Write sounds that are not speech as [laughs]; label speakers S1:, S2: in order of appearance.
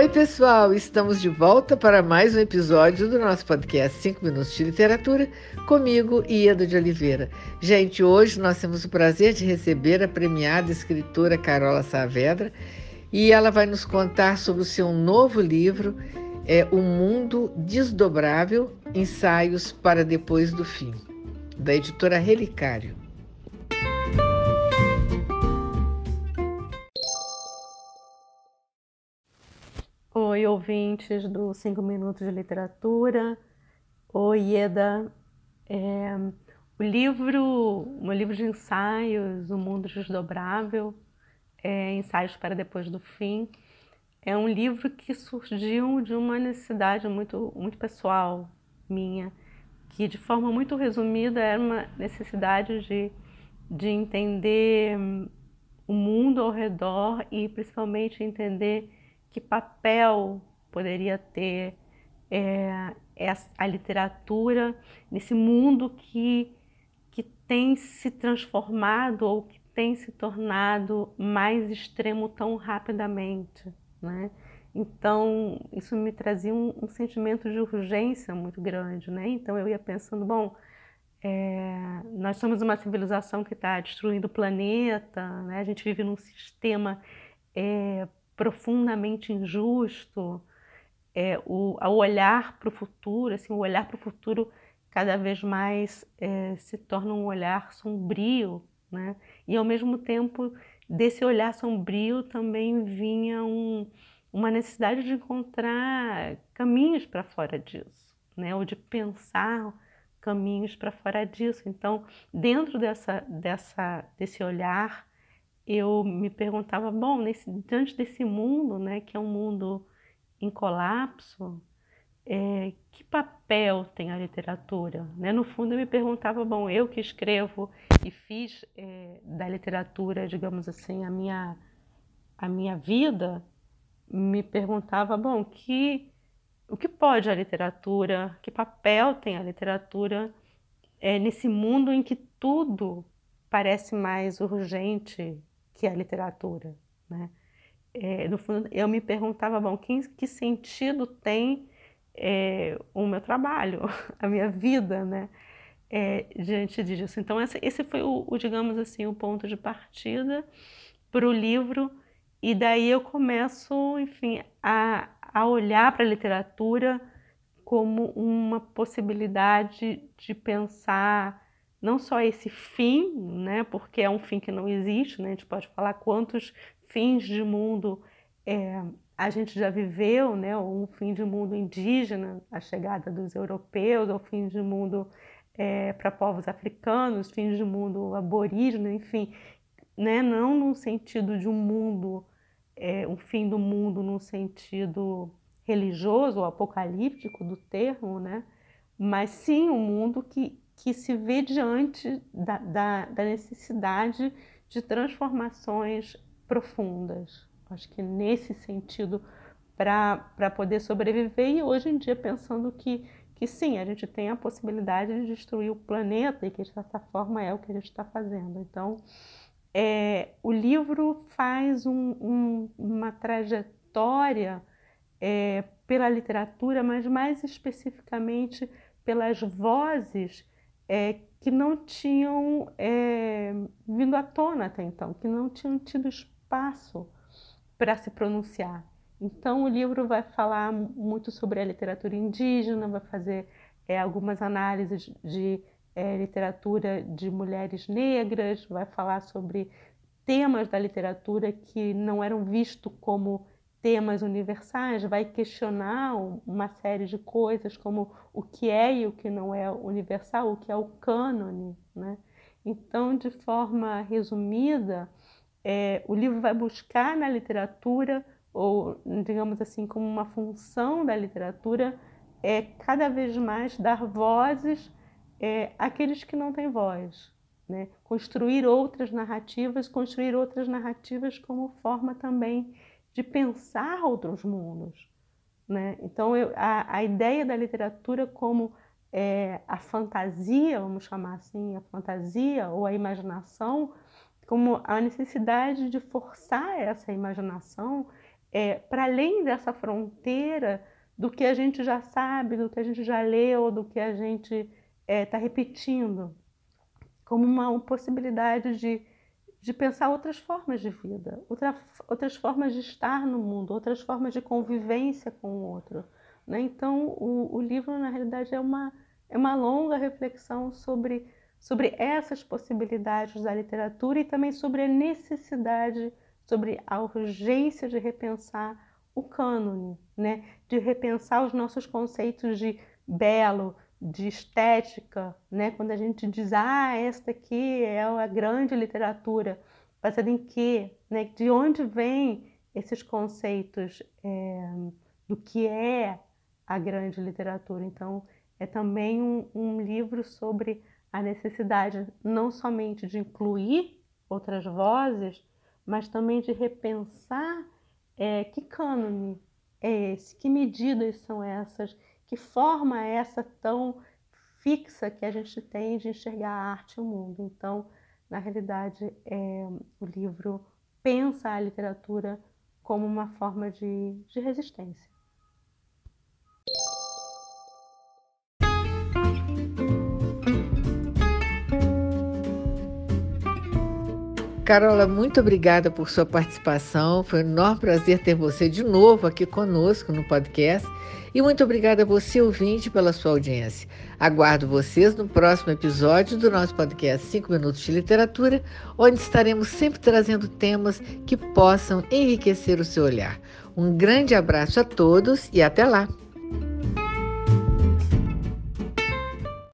S1: Oi, pessoal! Estamos de volta para mais um episódio do nosso podcast 5 Minutos de Literatura, comigo, Ieda de Oliveira. Gente, hoje nós temos o prazer de receber a premiada escritora Carola Saavedra e ela vai nos contar sobre o seu novo livro, é O Mundo Desdobrável Ensaios para Depois do Fim, da editora Relicário.
S2: Ouvintes do 5 Minutos de Literatura. Oi, Ieda. É, o livro, meu livro de ensaios, O Mundo Desdobrável, é, Ensaios para Depois do Fim, é um livro que surgiu de uma necessidade muito, muito pessoal minha, que de forma muito resumida era uma necessidade de, de entender o mundo ao redor e principalmente entender que papel poderia ter é, a literatura nesse mundo que, que tem se transformado ou que tem se tornado mais extremo tão rapidamente, né? Então, isso me trazia um, um sentimento de urgência muito grande, né? Então, eu ia pensando, bom, é, nós somos uma civilização que está destruindo o planeta, né? a gente vive num sistema é, profundamente injusto, é, o, olhar para o futuro, assim, o olhar para o futuro cada vez mais é, se torna um olhar sombrio, né? E ao mesmo tempo desse olhar sombrio também vinha um, uma necessidade de encontrar caminhos para fora disso, né? Ou de pensar caminhos para fora disso. Então, dentro dessa, dessa, desse olhar eu me perguntava, bom, nesse, diante desse mundo, né, que é um mundo em colapso, é, que papel tem a literatura? Né? No fundo, eu me perguntava, bom, eu que escrevo e fiz é, da literatura, digamos assim, a minha, a minha vida, me perguntava, bom, que, o que pode a literatura, que papel tem a literatura é, nesse mundo em que tudo parece mais urgente que é a literatura, né? É, no fundo, eu me perguntava, bom, que, que sentido tem é, o meu trabalho, [laughs] a minha vida, né? É, diante disso. Então, esse, esse foi o, o, digamos assim, o ponto de partida para o livro, e daí eu começo, enfim, a, a olhar para a literatura como uma possibilidade de pensar não só esse fim, né, porque é um fim que não existe, né, a gente pode falar quantos fins de mundo é, a gente já viveu, né, um fim de mundo indígena, a chegada dos europeus, ou fim de mundo é, para povos africanos, fins de mundo aborígene, enfim, né, não no sentido de um mundo, é, um fim do mundo no sentido religioso ou apocalíptico do termo, né, mas sim um mundo que que se vê diante da, da, da necessidade de transformações profundas. Acho que nesse sentido, para poder sobreviver, e hoje em dia pensando que, que sim, a gente tem a possibilidade de destruir o planeta e que de certa forma é o que a gente está fazendo. Então, é, o livro faz um, um, uma trajetória é, pela literatura, mas mais especificamente pelas vozes é, que não tinham é, vindo à tona até então, que não tinham tido espaço para se pronunciar. Então, o livro vai falar muito sobre a literatura indígena, vai fazer é, algumas análises de é, literatura de mulheres negras, vai falar sobre temas da literatura que não eram vistos como temas universais, vai questionar uma série de coisas como o que é e o que não é universal, o que é o cânone. Né? Então, de forma resumida, é, o livro vai buscar na literatura, ou digamos assim, como uma função da literatura, é cada vez mais dar vozes é, àqueles que não têm voz. Né? Construir outras narrativas, construir outras narrativas como forma também de pensar outros mundos. Né? Então, eu, a, a ideia da literatura como é, a fantasia, vamos chamar assim, a fantasia ou a imaginação, como a necessidade de forçar essa imaginação é, para além dessa fronteira do que a gente já sabe, do que a gente já leu, do que a gente está é, tá repetindo, como uma possibilidade de, de pensar outras formas de vida, outra, outras formas de estar no mundo, outras formas de convivência com o outro. Né? Então, o, o livro, na realidade, é uma, é uma longa reflexão sobre, sobre essas possibilidades da literatura e também sobre a necessidade sobre a urgência de repensar o cânone, né? de repensar os nossos conceitos de belo, de estética, né? quando a gente diz, ah, esta aqui é a grande literatura, baseada em quê? Né? De onde vêm esses conceitos é, do que é a grande literatura? Então, é também um, um livro sobre a necessidade não somente de incluir outras vozes, mas também de repensar é, que cânone é esse, que medidas são essas, que forma é essa tão fixa que a gente tem de enxergar a arte e o mundo. Então, na realidade, é, o livro pensa a literatura como uma forma de, de resistência.
S1: Carola, muito obrigada por sua participação. Foi um enorme prazer ter você de novo aqui conosco no podcast. E muito obrigada a você, ouvinte, pela sua audiência. Aguardo vocês no próximo episódio do nosso podcast 5 Minutos de Literatura, onde estaremos sempre trazendo temas que possam enriquecer o seu olhar. Um grande abraço a todos e até lá!